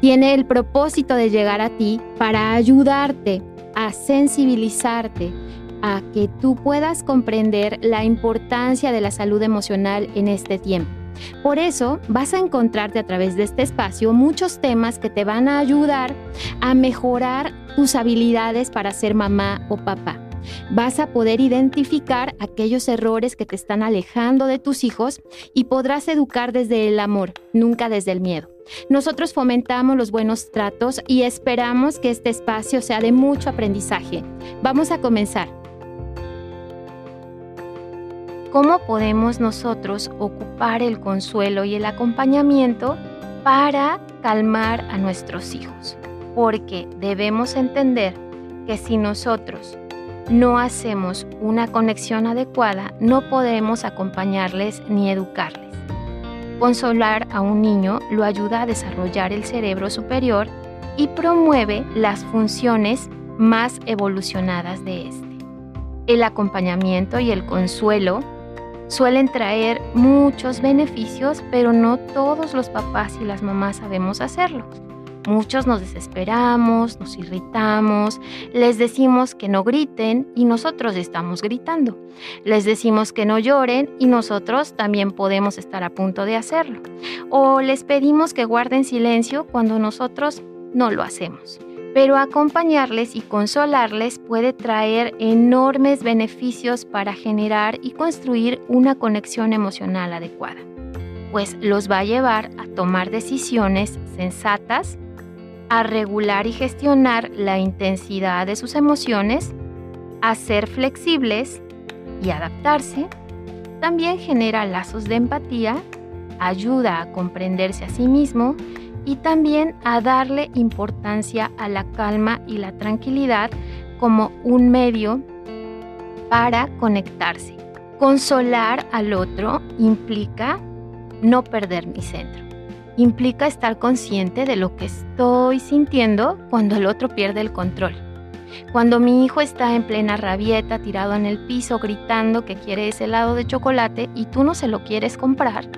tiene el propósito de llegar a ti para ayudarte a sensibilizarte a que tú puedas comprender la importancia de la salud emocional en este tiempo. Por eso vas a encontrarte a través de este espacio muchos temas que te van a ayudar a mejorar tus habilidades para ser mamá o papá. Vas a poder identificar aquellos errores que te están alejando de tus hijos y podrás educar desde el amor, nunca desde el miedo. Nosotros fomentamos los buenos tratos y esperamos que este espacio sea de mucho aprendizaje. Vamos a comenzar. ¿Cómo podemos nosotros ocupar el consuelo y el acompañamiento para calmar a nuestros hijos? Porque debemos entender que si nosotros no hacemos una conexión adecuada, no podemos acompañarles ni educarles. Consolar a un niño lo ayuda a desarrollar el cerebro superior y promueve las funciones más evolucionadas de este. El acompañamiento y el consuelo suelen traer muchos beneficios, pero no todos los papás y las mamás sabemos hacerlo. Muchos nos desesperamos, nos irritamos, les decimos que no griten y nosotros estamos gritando. Les decimos que no lloren y nosotros también podemos estar a punto de hacerlo. O les pedimos que guarden silencio cuando nosotros no lo hacemos. Pero acompañarles y consolarles puede traer enormes beneficios para generar y construir una conexión emocional adecuada, pues los va a llevar a tomar decisiones sensatas a regular y gestionar la intensidad de sus emociones, a ser flexibles y adaptarse, también genera lazos de empatía, ayuda a comprenderse a sí mismo y también a darle importancia a la calma y la tranquilidad como un medio para conectarse. Consolar al otro implica no perder mi centro implica estar consciente de lo que estoy sintiendo cuando el otro pierde el control. Cuando mi hijo está en plena rabieta, tirado en el piso, gritando que quiere ese helado de chocolate y tú no se lo quieres comprar,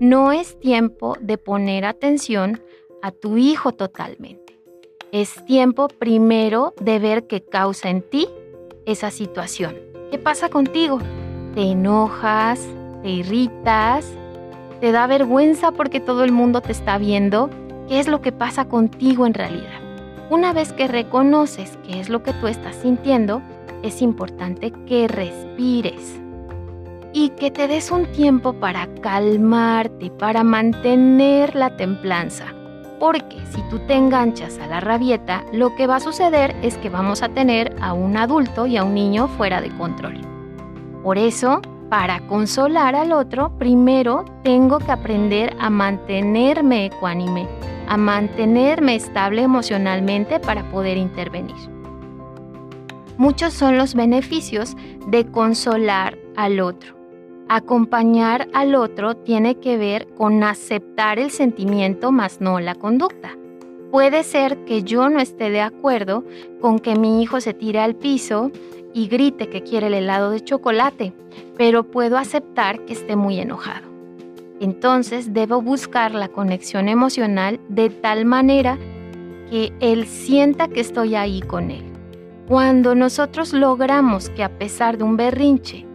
no es tiempo de poner atención a tu hijo totalmente. Es tiempo primero de ver qué causa en ti esa situación. ¿Qué pasa contigo? ¿Te enojas? ¿Te irritas? Te da vergüenza porque todo el mundo te está viendo, qué es lo que pasa contigo en realidad. Una vez que reconoces qué es lo que tú estás sintiendo, es importante que respires y que te des un tiempo para calmarte, para mantener la templanza. Porque si tú te enganchas a la rabieta, lo que va a suceder es que vamos a tener a un adulto y a un niño fuera de control. Por eso, para consolar al otro, primero tengo que aprender a mantenerme ecuánime, a mantenerme estable emocionalmente para poder intervenir. Muchos son los beneficios de consolar al otro. Acompañar al otro tiene que ver con aceptar el sentimiento más no la conducta. Puede ser que yo no esté de acuerdo con que mi hijo se tire al piso y grite que quiere el helado de chocolate, pero puedo aceptar que esté muy enojado. Entonces debo buscar la conexión emocional de tal manera que él sienta que estoy ahí con él. Cuando nosotros logramos que a pesar de un berrinche,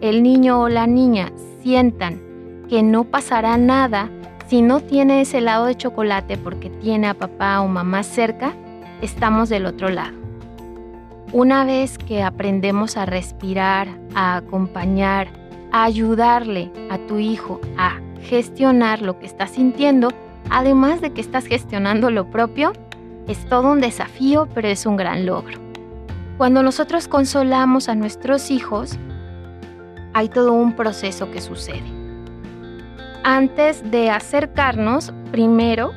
el niño o la niña sientan que no pasará nada si no tiene ese helado de chocolate porque tiene a papá o mamá cerca, estamos del otro lado. Una vez que aprendemos a respirar, a acompañar, a ayudarle a tu hijo a gestionar lo que está sintiendo, además de que estás gestionando lo propio, es todo un desafío, pero es un gran logro. Cuando nosotros consolamos a nuestros hijos, hay todo un proceso que sucede. Antes de acercarnos, primero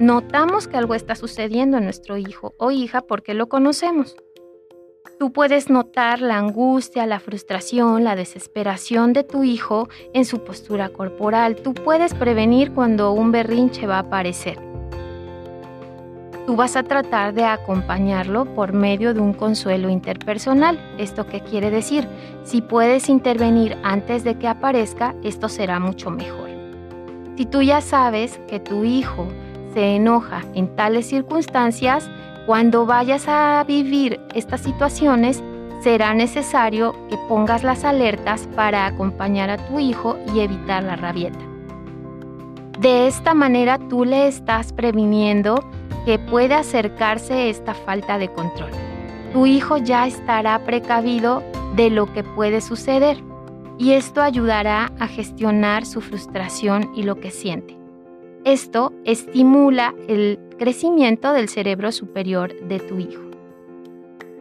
Notamos que algo está sucediendo en nuestro hijo o hija porque lo conocemos. Tú puedes notar la angustia, la frustración, la desesperación de tu hijo en su postura corporal. Tú puedes prevenir cuando un berrinche va a aparecer. Tú vas a tratar de acompañarlo por medio de un consuelo interpersonal. ¿Esto qué quiere decir? Si puedes intervenir antes de que aparezca, esto será mucho mejor. Si tú ya sabes que tu hijo se enoja en tales circunstancias, cuando vayas a vivir estas situaciones, será necesario que pongas las alertas para acompañar a tu hijo y evitar la rabieta. De esta manera tú le estás previniendo que puede acercarse esta falta de control. Tu hijo ya estará precavido de lo que puede suceder y esto ayudará a gestionar su frustración y lo que siente. Esto estimula el crecimiento del cerebro superior de tu hijo.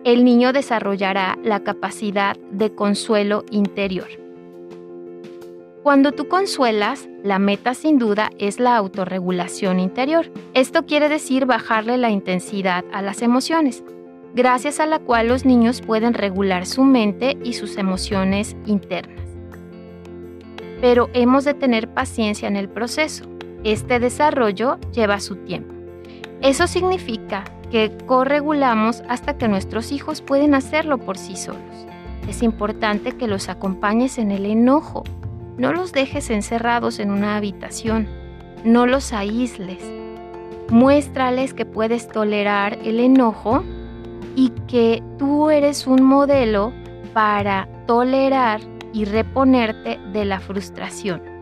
El niño desarrollará la capacidad de consuelo interior. Cuando tú consuelas, la meta sin duda es la autorregulación interior. Esto quiere decir bajarle la intensidad a las emociones, gracias a la cual los niños pueden regular su mente y sus emociones internas. Pero hemos de tener paciencia en el proceso este desarrollo lleva su tiempo. Eso significa que corregulamos hasta que nuestros hijos pueden hacerlo por sí solos. Es importante que los acompañes en el enojo. No los dejes encerrados en una habitación. No los aísles. Muéstrales que puedes tolerar el enojo y que tú eres un modelo para tolerar y reponerte de la frustración.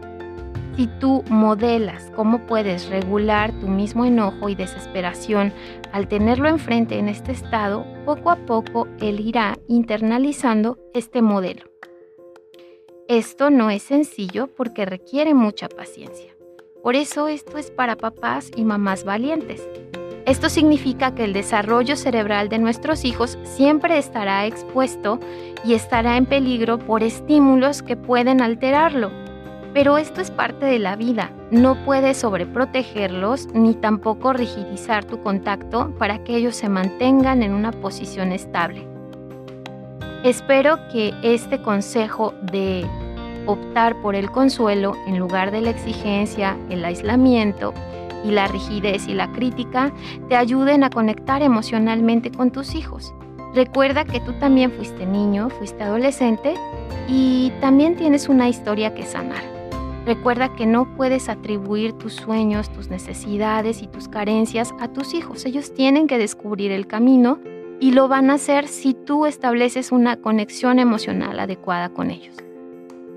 Si tú modelas cómo puedes regular tu mismo enojo y desesperación al tenerlo enfrente en este estado, poco a poco él irá internalizando este modelo. Esto no es sencillo porque requiere mucha paciencia. Por eso esto es para papás y mamás valientes. Esto significa que el desarrollo cerebral de nuestros hijos siempre estará expuesto y estará en peligro por estímulos que pueden alterarlo pero esto es parte de la vida. No puedes sobreprotegerlos ni tampoco rigidizar tu contacto para que ellos se mantengan en una posición estable. Espero que este consejo de optar por el consuelo en lugar de la exigencia, el aislamiento y la rigidez y la crítica te ayuden a conectar emocionalmente con tus hijos. Recuerda que tú también fuiste niño, fuiste adolescente y también tienes una historia que sanar. Recuerda que no puedes atribuir tus sueños, tus necesidades y tus carencias a tus hijos. Ellos tienen que descubrir el camino y lo van a hacer si tú estableces una conexión emocional adecuada con ellos.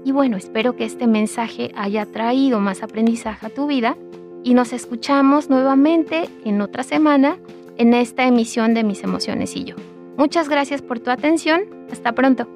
Y bueno, espero que este mensaje haya traído más aprendizaje a tu vida y nos escuchamos nuevamente en otra semana en esta emisión de Mis emociones y yo. Muchas gracias por tu atención. Hasta pronto.